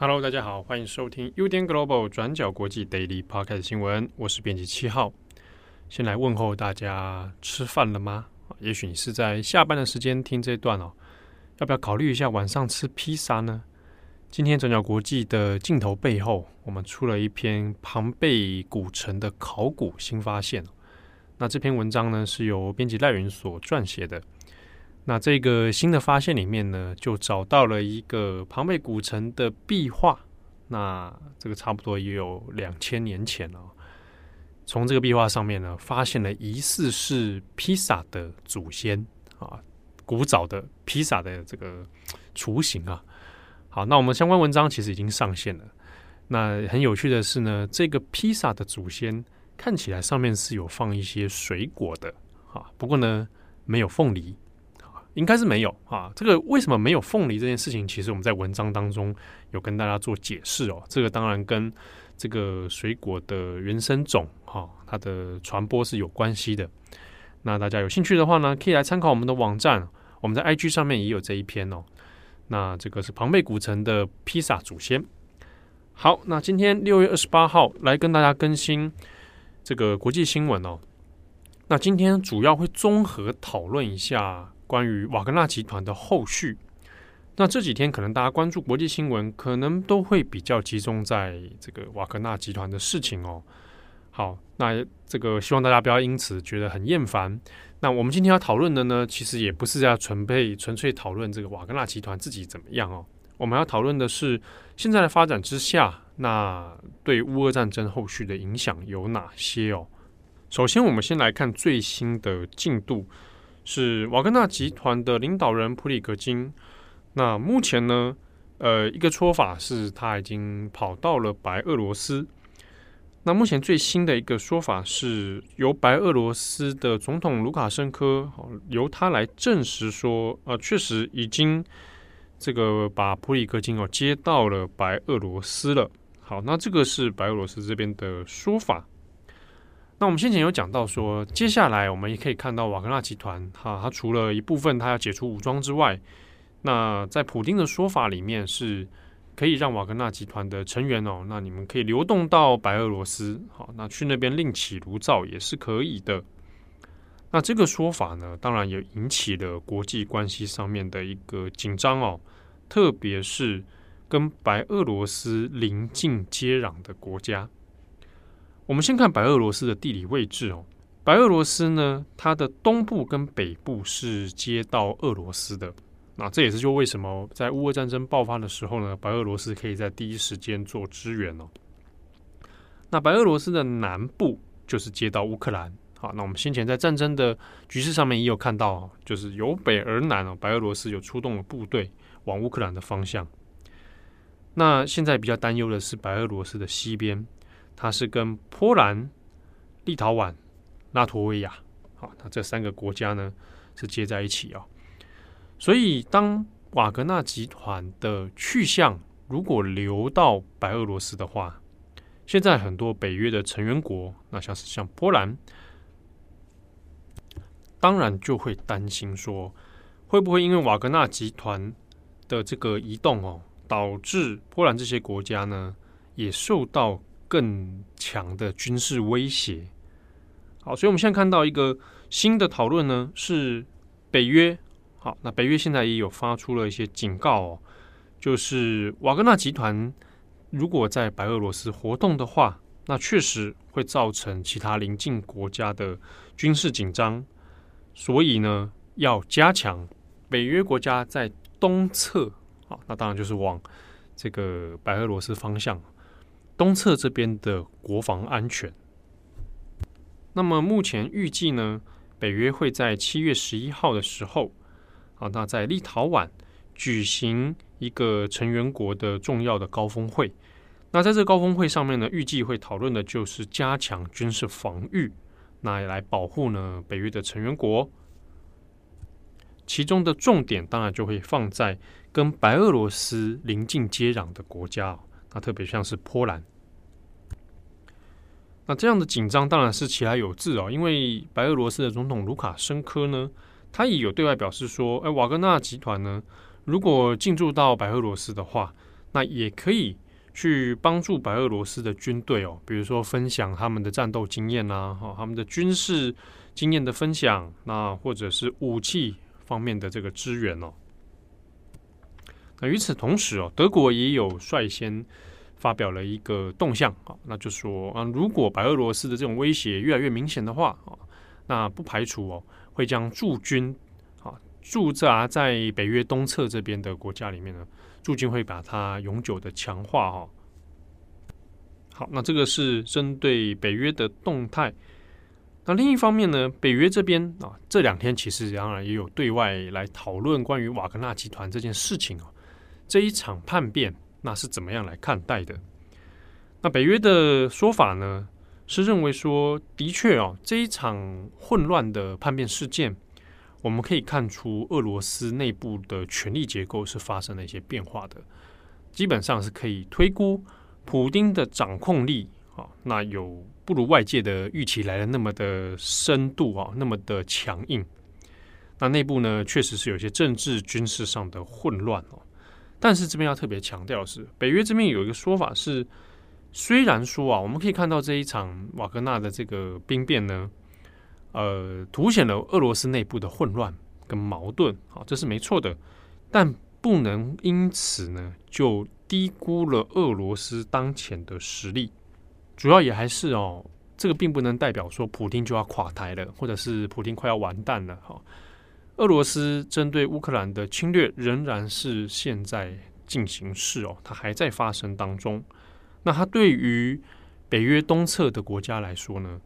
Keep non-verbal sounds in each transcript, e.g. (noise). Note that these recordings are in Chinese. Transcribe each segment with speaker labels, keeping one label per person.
Speaker 1: Hello，大家好，欢迎收听 UDN Global 转角国际 Daily Podcast 新闻，我是编辑七号。先来问候大家，吃饭了吗？也许你是在下班的时间听这段哦。要不要考虑一下晚上吃披萨呢？今天转角国际的镜头背后，我们出了一篇庞贝古城的考古新发现。那这篇文章呢，是由编辑赖云所撰写的。那这个新的发现里面呢，就找到了一个庞贝古城的壁画。那这个差不多也有两千年前了。从这个壁画上面呢，发现了疑似是披萨的祖先啊。古早的披萨的这个雏形啊，好，那我们相关文章其实已经上线了。那很有趣的是呢，这个披萨的祖先看起来上面是有放一些水果的啊，不过呢没有凤梨，应该是没有啊。这个为什么没有凤梨这件事情，其实我们在文章当中有跟大家做解释哦。这个当然跟这个水果的原生种哈，它的传播是有关系的。那大家有兴趣的话呢，可以来参考我们的网站。我们在 IG 上面也有这一篇哦。那这个是庞贝古城的披萨祖先。好，那今天六月二十八号来跟大家更新这个国际新闻哦。那今天主要会综合讨论一下关于瓦格纳集团的后续。那这几天可能大家关注国际新闻，可能都会比较集中在这个瓦格纳集团的事情哦。好，那这个希望大家不要因此觉得很厌烦。那我们今天要讨论的呢，其实也不是要纯粹纯粹讨论这个瓦格纳集团自己怎么样哦。我们要讨论的是现在的发展之下，那对乌俄战争后续的影响有哪些哦？首先，我们先来看最新的进度，是瓦格纳集团的领导人普里格金。那目前呢，呃，一个说法是他已经跑到了白俄罗斯。那目前最新的一个说法是由白俄罗斯的总统卢卡申科，由他来证实说，呃，确实已经这个把普里格金哦接到了白俄罗斯了。好，那这个是白俄罗斯这边的说法。那我们先前有讲到说，接下来我们也可以看到瓦格纳集团，哈，它除了一部分它要解除武装之外，那在普丁的说法里面是。可以让瓦格纳集团的成员哦，那你们可以流动到白俄罗斯，好，那去那边另起炉灶也是可以的。那这个说法呢，当然也引起了国际关系上面的一个紧张哦，特别是跟白俄罗斯邻近接壤的国家。我们先看白俄罗斯的地理位置哦，白俄罗斯呢，它的东部跟北部是接到俄罗斯的。那这也是就为什么在乌俄战争爆发的时候呢，白俄罗斯可以在第一时间做支援哦。那白俄罗斯的南部就是接到乌克兰。好，那我们先前在战争的局势上面也有看到，就是由北而南哦，白俄罗斯有出动了部队往乌克兰的方向。那现在比较担忧的是白俄罗斯的西边，它是跟波兰、立陶宛、拉脱维亚，好，那这三个国家呢是接在一起啊。所以，当瓦格纳集团的去向如果流到白俄罗斯的话，现在很多北约的成员国，那像是像波兰，当然就会担心说，会不会因为瓦格纳集团的这个移动哦，导致波兰这些国家呢也受到更强的军事威胁？好，所以我们现在看到一个新的讨论呢，是北约。好，那北约现在也有发出了一些警告哦，就是瓦格纳集团如果在白俄罗斯活动的话，那确实会造成其他邻近国家的军事紧张，所以呢，要加强北约国家在东侧，好，那当然就是往这个白俄罗斯方向东侧这边的国防安全。那么目前预计呢，北约会在七月十一号的时候。好，那在立陶宛举行一个成员国的重要的高峰会。那在这高峰会上面呢，预计会讨论的就是加强军事防御，那也来保护呢北约的成员国。其中的重点当然就会放在跟白俄罗斯邻近接壤的国家，那特别像是波兰。那这样的紧张当然是其来有自哦，因为白俄罗斯的总统卢卡申科呢，他也有对外表示说，哎，瓦格纳集团呢，如果进驻到白俄罗斯的话，那也可以去帮助白俄罗斯的军队哦，比如说分享他们的战斗经验啊，哈，他们的军事经验的分享，那或者是武器方面的这个支援哦。那与此同时哦，德国也有率先。发表了一个动向啊，那就说啊，如果白俄罗斯的这种威胁越来越明显的话啊，那不排除哦会将驻军啊驻扎在北约东侧这边的国家里面呢，驻军会把它永久的强化哈。好，那这个是针对北约的动态。那另一方面呢，北约这边啊这两天其实当然也有对外来讨论关于瓦格纳集团这件事情啊，这一场叛变。那是怎么样来看待的？那北约的说法呢，是认为说，的确哦，这一场混乱的叛变事件，我们可以看出俄罗斯内部的权力结构是发生了一些变化的，基本上是可以推估，普丁的掌控力啊，那有不如外界的预期来的那么的深度啊，那么的强硬。那内部呢，确实是有些政治军事上的混乱哦。但是这边要特别强调的是，北约这边有一个说法是，虽然说啊，我们可以看到这一场瓦格纳的这个兵变呢，呃，凸显了俄罗斯内部的混乱跟矛盾，好，这是没错的，但不能因此呢就低估了俄罗斯当前的实力。主要也还是哦，这个并不能代表说普京就要垮台了，或者是普京快要完蛋了，哈。俄罗斯针对乌克兰的侵略仍然是现在进行式哦，它还在发生当中。那它对于北约东侧的国家来说呢，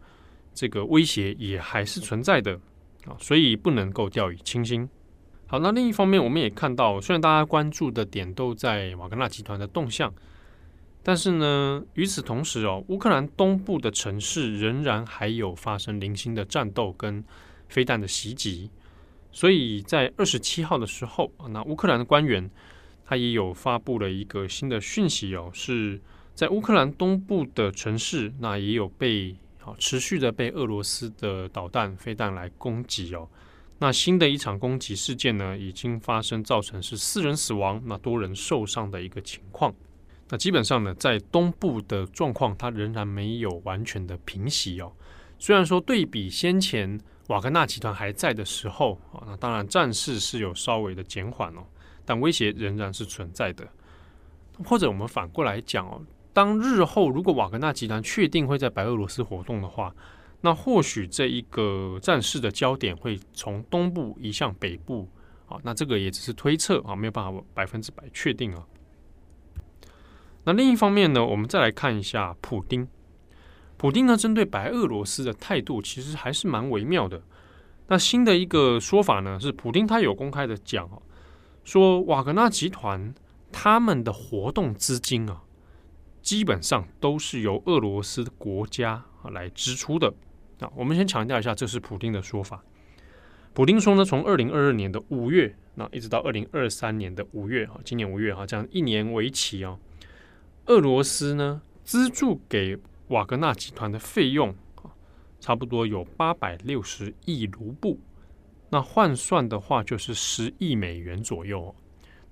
Speaker 1: 这个威胁也还是存在的啊，所以不能够掉以轻心。好，那另一方面，我们也看到，虽然大家关注的点都在瓦格纳集团的动向，但是呢，与此同时哦，乌克兰东部的城市仍然还有发生零星的战斗跟飞弹的袭击。所以在二十七号的时候，那乌克兰的官员他也有发布了一个新的讯息哦，是在乌克兰东部的城市，那也有被好持续的被俄罗斯的导弹、飞弹来攻击哦。那新的一场攻击事件呢，已经发生，造成是四人死亡，那多人受伤的一个情况。那基本上呢，在东部的状况，它仍然没有完全的平息哦。虽然说对比先前。瓦格纳集团还在的时候啊，那当然战事是有稍微的减缓哦，但威胁仍然是存在的。或者我们反过来讲哦，当日后如果瓦格纳集团确定会在白俄罗斯活动的话，那或许这一个战事的焦点会从东部移向北部啊，那这个也只是推测啊，没有办法百分之百确定啊。那另一方面呢，我们再来看一下普丁。普丁呢，针对白俄罗斯的态度其实还是蛮微妙的。那新的一个说法呢，是普丁他有公开的讲啊，说瓦格纳集团他们的活动资金啊，基本上都是由俄罗斯国家啊来支出的。那我们先强调一下，这是普丁的说法。普丁说呢，从二零二二年的五月，那一直到二零二三年的五月啊，今年五月哈，这样一年为期啊，俄罗斯呢资助给。瓦格纳集团的费用，差不多有八百六十亿卢布，那换算的话就是十亿美元左右。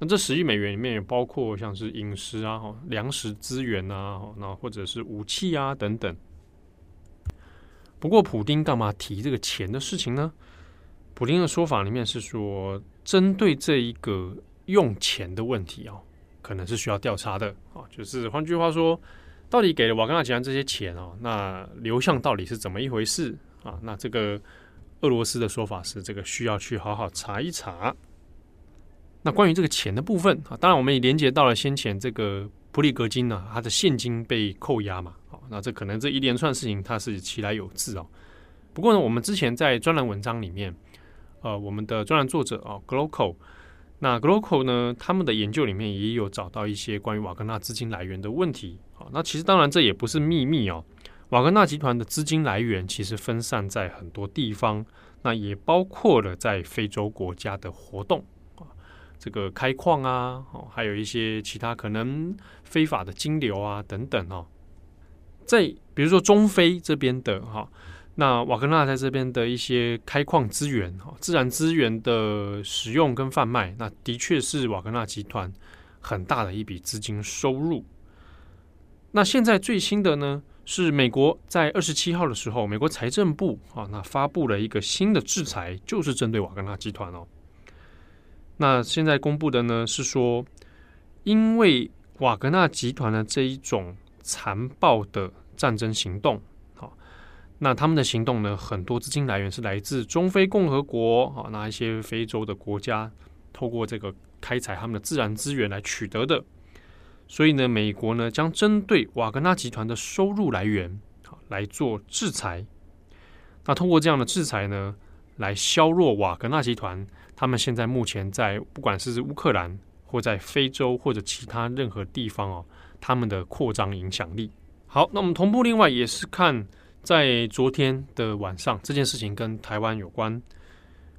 Speaker 1: 那这十亿美元里面也包括像是饮食啊、粮食资源啊，那或者是武器啊等等。不过，普丁干嘛提这个钱的事情呢？普丁的说法里面是说，针对这一个用钱的问题啊，可能是需要调查的啊。就是换句话说。到底给了瓦格纳集团这些钱哦？那流向到底是怎么一回事啊？那这个俄罗斯的说法是，这个需要去好好查一查。那关于这个钱的部分啊，当然我们也连接到了先前这个普里格金呢，他的现金被扣押嘛。好，那这可能这一连串事情它是其来有自哦。不过呢，我们之前在专栏文章里面，呃，我们的专栏作者啊，Gloco，那 Gloco 呢，他们的研究里面也有找到一些关于瓦格纳资金来源的问题。好那其实当然这也不是秘密哦。瓦格纳集团的资金来源其实分散在很多地方，那也包括了在非洲国家的活动。这个开矿啊，哦，还有一些其他可能非法的金流啊等等哦，在比如说中非这边的哈，那瓦格纳在这边的一些开矿资源哈，自然资源的使用跟贩卖，那的确是瓦格纳集团很大的一笔资金收入。那现在最新的呢，是美国在二十七号的时候，美国财政部啊，那发布了一个新的制裁，就是针对瓦格纳集团哦。那现在公布的呢是说，因为瓦格纳集团的这一种残暴的战争行动，好，那他们的行动呢，很多资金来源是来自中非共和国啊，那一些非洲的国家，透过这个开采他们的自然资源来取得的。所以呢，美国呢将针对瓦格纳集团的收入来源啊来做制裁。那通过这样的制裁呢，来削弱瓦格纳集团他们现在目前在不管是乌克兰或在非洲或者其他任何地方哦，他们的扩张影响力。好，那我们同步另外也是看在昨天的晚上，这件事情跟台湾有关。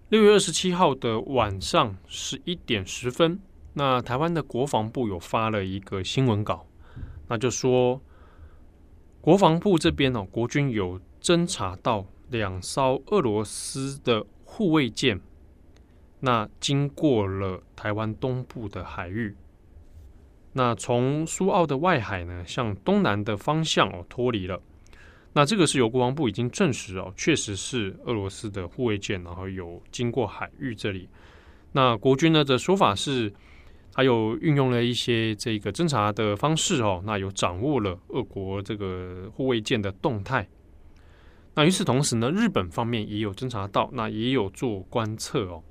Speaker 1: 六月二十七号的晚上十一点十分。那台湾的国防部有发了一个新闻稿，那就说国防部这边哦，国军有侦查到两艘俄罗斯的护卫舰，那经过了台湾东部的海域，那从苏澳的外海呢，向东南的方向哦脱离了。那这个是由国防部已经证实哦，确实是俄罗斯的护卫舰，然后有经过海域这里。那国军呢的说法是。还有运用了一些这个侦查的方式哦，那有掌握了俄国这个护卫舰的动态。那与此同时呢，日本方面也有侦查到，那也有做观测哦。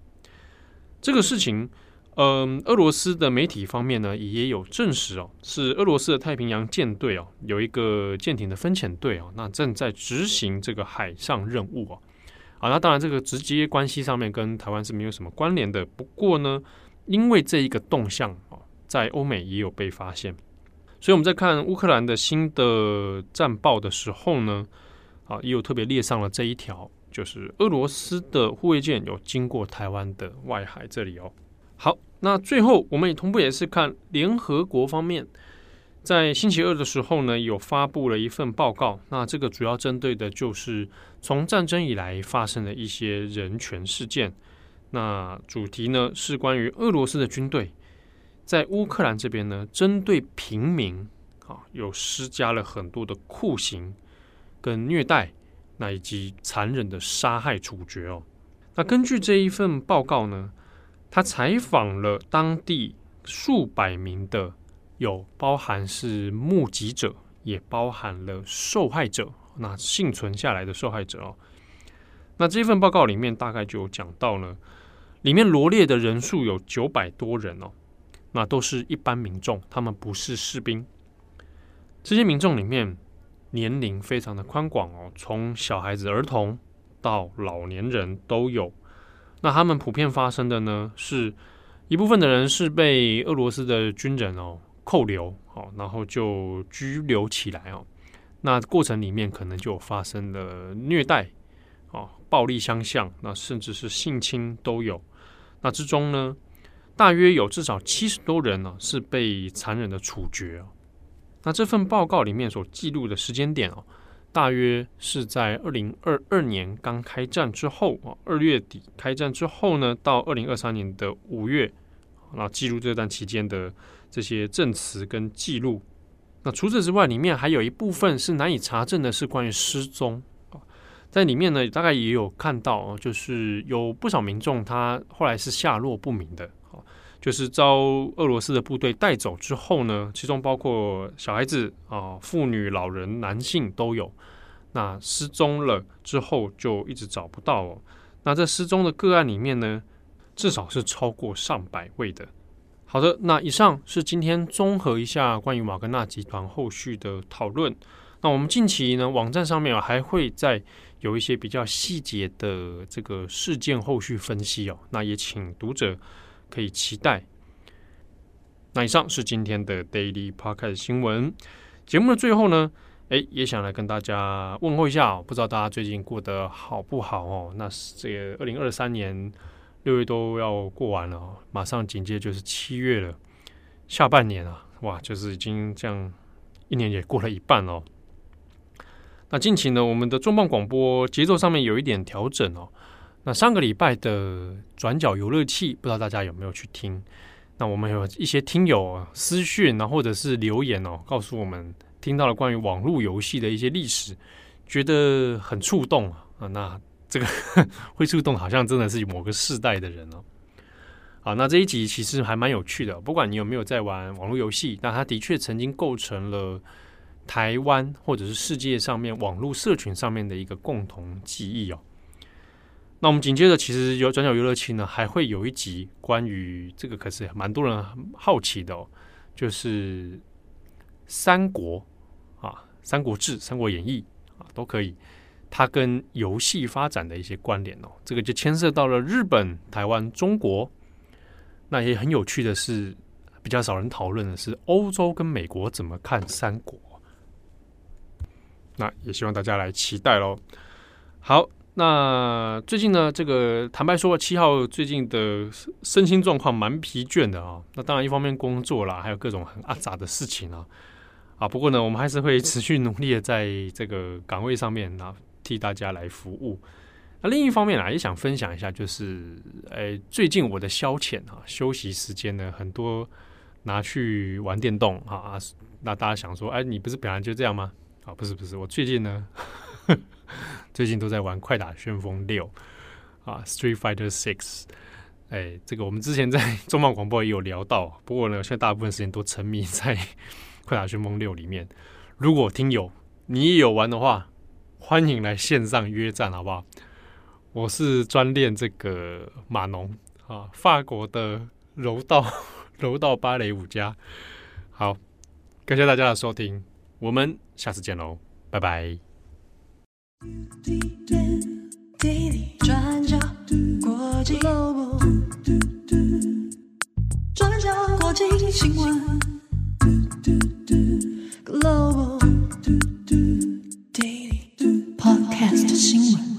Speaker 1: 这个事情，嗯，俄罗斯的媒体方面呢也有证实哦，是俄罗斯的太平洋舰队哦，有一个舰艇的分遣队哦，那正在执行这个海上任务哦。啊，那当然这个直接关系上面跟台湾是没有什么关联的，不过呢。因为这一个动向啊，在欧美也有被发现，所以我们在看乌克兰的新的战报的时候呢，啊，也有特别列上了这一条，就是俄罗斯的护卫舰有经过台湾的外海这里哦。好，那最后我们也同步也是看联合国方面，在星期二的时候呢，有发布了一份报告，那这个主要针对的就是从战争以来发生的一些人权事件。那主题呢是关于俄罗斯的军队在乌克兰这边呢，针对平民啊，有施加了很多的酷刑跟虐待，那以及残忍的杀害处决哦。那根据这一份报告呢，他采访了当地数百名的，有包含是目击者，也包含了受害者，那幸存下来的受害者哦。那这份报告里面大概就讲到了。里面罗列的人数有九百多人哦，那都是一般民众，他们不是士兵。这些民众里面年龄非常的宽广哦，从小孩子、儿童到老年人都有。那他们普遍发生的呢，是一部分的人是被俄罗斯的军人哦扣留，好，然后就拘留起来哦。那过程里面可能就发生了虐待哦，暴力相向，那甚至是性侵都有。那之中呢，大约有至少七十多人呢、是被残忍的处决。那这份报告里面所记录的时间点哦，大约是在二零二二年刚开战之后啊，二月底开战之后呢，到二零二三年的五月，那记录这段期间的这些证词跟记录。那除此之外，里面还有一部分是难以查证的，是关于失踪啊。在里面呢，大概也有看到啊，就是有不少民众他后来是下落不明的啊，就是遭俄罗斯的部队带走之后呢，其中包括小孩子啊、妇女、老人、男性都有，那失踪了之后就一直找不到哦。那这失踪的个案里面呢，至少是超过上百位的。好的，那以上是今天综合一下关于瓦格纳集团后续的讨论。那我们近期呢，网站上面还会再有一些比较细节的这个事件后续分析哦。那也请读者可以期待。那以上是今天的 Daily Podcast 新闻节目的最后呢，诶，也想来跟大家问候一下哦，不知道大家最近过得好不好哦？那是这个二零二三年六月都要过完了，哦马上紧接就是七月了，下半年啊，哇，就是已经这样一年也过了一半哦。那近期呢，我们的重磅广播节奏上面有一点调整哦。那上个礼拜的转角游乐器，不知道大家有没有去听？那我们有一些听友私讯，然后或者是留言哦，告诉我们听到了关于网络游戏的一些历史，觉得很触动啊。那这个 (laughs) 会触动，好像真的是某个世代的人哦。好，那这一集其实还蛮有趣的，不管你有没有在玩网络游戏，那它的确曾经构成了。台湾或者是世界上面网络社群上面的一个共同记忆哦。那我们紧接着，其实有转角游乐器呢，还会有一集关于这个，可是蛮多人好奇的哦，就是三国啊，《三国志》《三国演义》啊，都可以，它跟游戏发展的一些关联哦。这个就牵涉到了日本、台湾、中国。那也很有趣的是，比较少人讨论的是欧洲跟美国怎么看三国。那也希望大家来期待喽。好，那最近呢，这个坦白说，七号最近的身心状况蛮疲倦的啊。那当然，一方面工作啦，还有各种很阿杂的事情啊。啊，不过呢，我们还是会持续努力的在这个岗位上面啊，替大家来服务。那另一方面啊，也想分享一下，就是诶，最近我的消遣啊，休息时间呢，很多拿去玩电动啊。那大家想说，哎，你不是本来就这样吗？啊，不是不是，我最近呢，(laughs) (laughs) 最近都在玩《快打旋风六》啊，《Street Fighter Six》。哎，这个我们之前在 (laughs) 重磅广播也有聊到，不过呢，现在大部分时间都沉迷在《快打旋风六》里面。如果听友你也有玩的话，欢迎来线上约战，好不好？我是专练这个码农啊，法国的柔道 (laughs) 柔道芭蕾舞家。好，感谢大家的收听。我们下次见喽，拜拜。
Speaker 2: 滴滴转角，国际转角，国际新闻，Podcast 新闻。